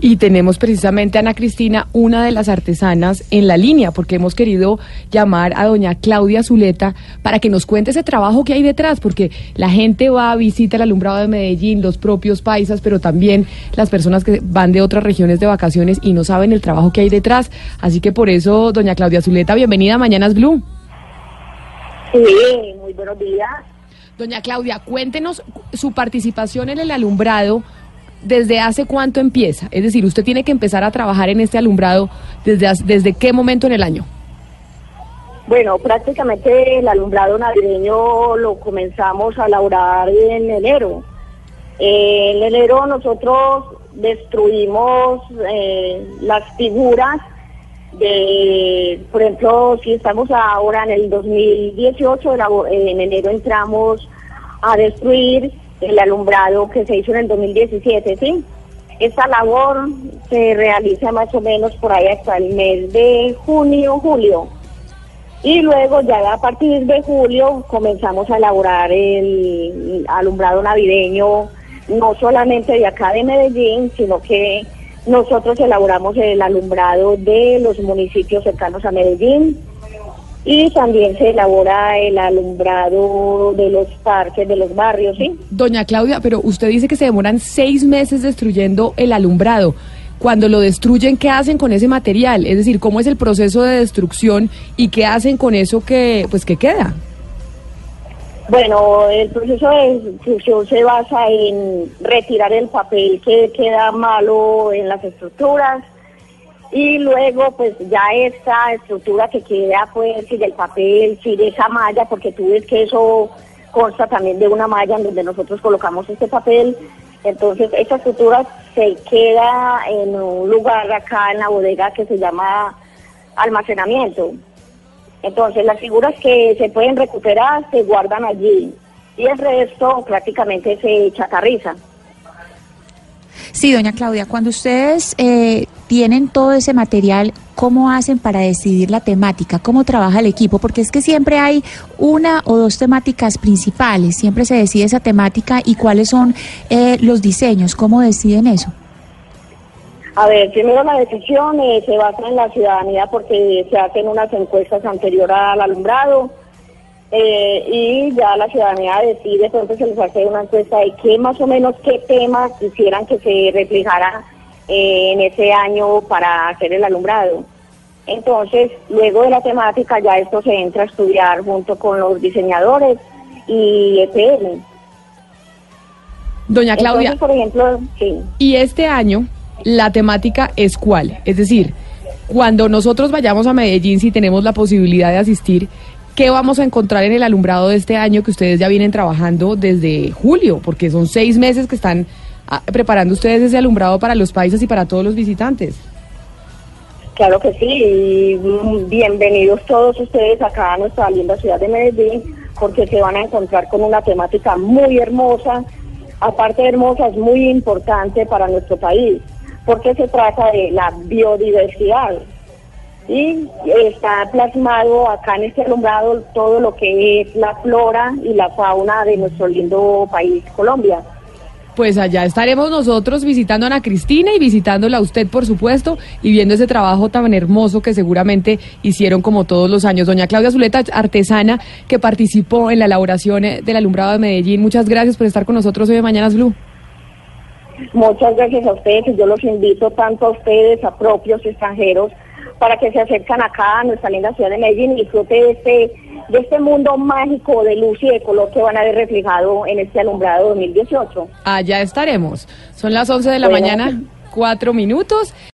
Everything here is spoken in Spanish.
Y tenemos precisamente a Ana Cristina, una de las artesanas, en la línea, porque hemos querido llamar a doña Claudia Zuleta para que nos cuente ese trabajo que hay detrás, porque la gente va, a visita el alumbrado de Medellín, los propios paisas, pero también las personas que van de otras regiones de vacaciones y no saben el trabajo que hay detrás. Así que por eso, doña Claudia Zuleta, bienvenida a Mañanas Blue. Sí, muy buenos días. Doña Claudia, cuéntenos su participación en el alumbrado ¿desde hace cuánto empieza? Es decir, usted tiene que empezar a trabajar en este alumbrado desde, desde qué momento en el año. Bueno, prácticamente el alumbrado navideño lo comenzamos a elaborar en enero. en enero nosotros destruimos eh, las figuras de, por ejemplo, si estamos ahora en el 2018, en enero entramos a destruir el alumbrado que se hizo en el 2017, ¿sí? Esta labor se realiza más o menos por ahí hasta el mes de junio, julio. Y luego ya a partir de julio comenzamos a elaborar el alumbrado navideño, no solamente de acá de Medellín, sino que nosotros elaboramos el alumbrado de los municipios cercanos a Medellín, y también se elabora el alumbrado de los parques, de los barrios, ¿sí? Doña Claudia, pero usted dice que se demoran seis meses destruyendo el alumbrado. Cuando lo destruyen, ¿qué hacen con ese material? Es decir, ¿cómo es el proceso de destrucción y qué hacen con eso que, pues, que queda? Bueno, el proceso de destrucción se basa en retirar el papel que queda malo en las estructuras, y luego pues ya esta estructura que queda pues si del papel, si de esa malla, porque tú ves que eso consta también de una malla en donde nosotros colocamos este papel, entonces esta estructura se queda en un lugar acá en la bodega que se llama almacenamiento. Entonces las figuras que se pueden recuperar se guardan allí y el resto prácticamente se chatarriza. Sí, doña Claudia, cuando ustedes eh, tienen todo ese material, ¿cómo hacen para decidir la temática? ¿Cómo trabaja el equipo? Porque es que siempre hay una o dos temáticas principales, siempre se decide esa temática y cuáles son eh, los diseños, ¿cómo deciden eso? A ver, primero la decisión eh, se basa en la ciudadanía porque se hacen unas encuestas anterior al alumbrado eh, y ya la ciudadanía decide, entonces se les hace una encuesta de qué más o menos qué temas quisieran que se reflejara eh, en ese año para hacer el alumbrado. Entonces, luego de la temática ya esto se entra a estudiar junto con los diseñadores y EPL. Doña Claudia, por ejemplo, sí. ¿y este año la temática es cuál? Es decir, cuando nosotros vayamos a Medellín, si tenemos la posibilidad de asistir, ¿Qué vamos a encontrar en el alumbrado de este año que ustedes ya vienen trabajando desde julio? Porque son seis meses que están ah, preparando ustedes ese alumbrado para los países y para todos los visitantes. Claro que sí, bienvenidos todos ustedes acá a nuestra linda ciudad de Medellín, porque se van a encontrar con una temática muy hermosa, aparte de hermosa, es muy importante para nuestro país, porque se trata de la biodiversidad y está plasmado acá en este alumbrado todo lo que es la flora y la fauna de nuestro lindo país, Colombia. Pues allá estaremos nosotros visitando a Ana Cristina y visitándola a usted, por supuesto, y viendo ese trabajo tan hermoso que seguramente hicieron como todos los años. Doña Claudia Zuleta, artesana que participó en la elaboración eh, del alumbrado de Medellín, muchas gracias por estar con nosotros hoy de Mañanas Blue. Muchas gracias a ustedes yo los invito tanto a ustedes, a propios extranjeros, para que se acercan acá a nuestra linda ciudad de Medellín y disfrute de este, de este mundo mágico de luz y de color que van a ver reflejado en este alumbrado 2018. Allá estaremos. Son las 11 de la mañana, cuatro minutos.